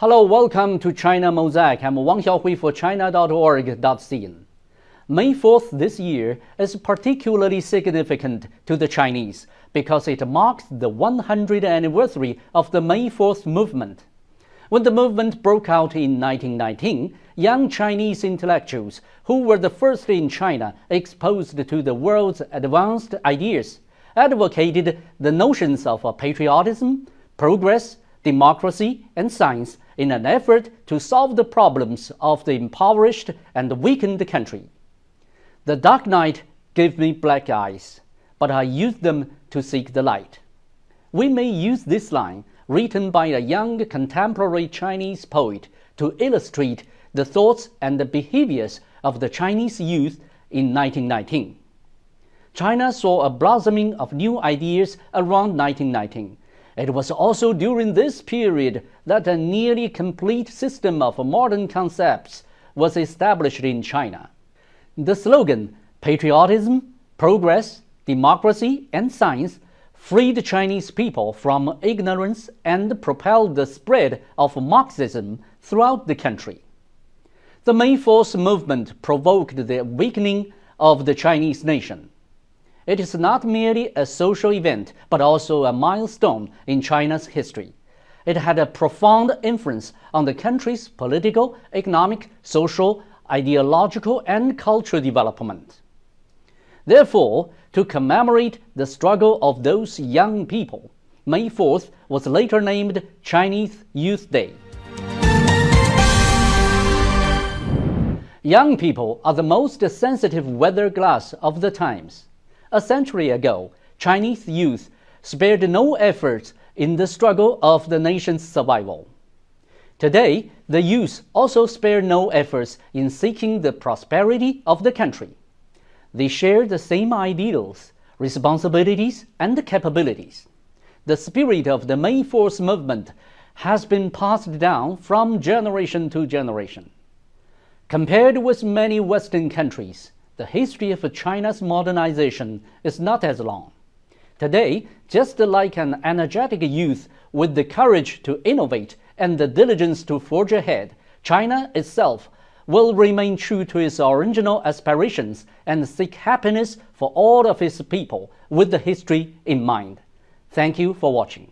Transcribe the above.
Hello, welcome to China Mosaic. I'm Wang Xiaohui for China.org.cn. May 4th this year is particularly significant to the Chinese because it marks the 100th anniversary of the May 4th movement. When the movement broke out in 1919, young Chinese intellectuals who were the first in China exposed to the world's advanced ideas advocated the notions of patriotism, progress, democracy, and science in an effort to solve the problems of the impoverished and weakened country. The dark night gave me black eyes, but I used them to seek the light. We may use this line, written by a young contemporary Chinese poet, to illustrate the thoughts and the behaviors of the Chinese youth in 1919. China saw a blossoming of new ideas around 1919 it was also during this period that a nearly complete system of modern concepts was established in China. The slogan, patriotism, progress, democracy, and science, freed Chinese people from ignorance and propelled the spread of Marxism throughout the country. The May 4th movement provoked the awakening of the Chinese nation. It is not merely a social event, but also a milestone in China's history. It had a profound influence on the country's political, economic, social, ideological, and cultural development. Therefore, to commemorate the struggle of those young people, May 4th was later named Chinese Youth Day. Young people are the most sensitive weather glass of the times. A century ago, Chinese youth spared no efforts in the struggle of the nation's survival. Today, the youth also spare no efforts in seeking the prosperity of the country. They share the same ideals, responsibilities, and capabilities. The spirit of the May 4th movement has been passed down from generation to generation. Compared with many Western countries, the history of China's modernization is not as long. Today, just like an energetic youth with the courage to innovate and the diligence to forge ahead, China itself will remain true to its original aspirations and seek happiness for all of its people with the history in mind. Thank you for watching.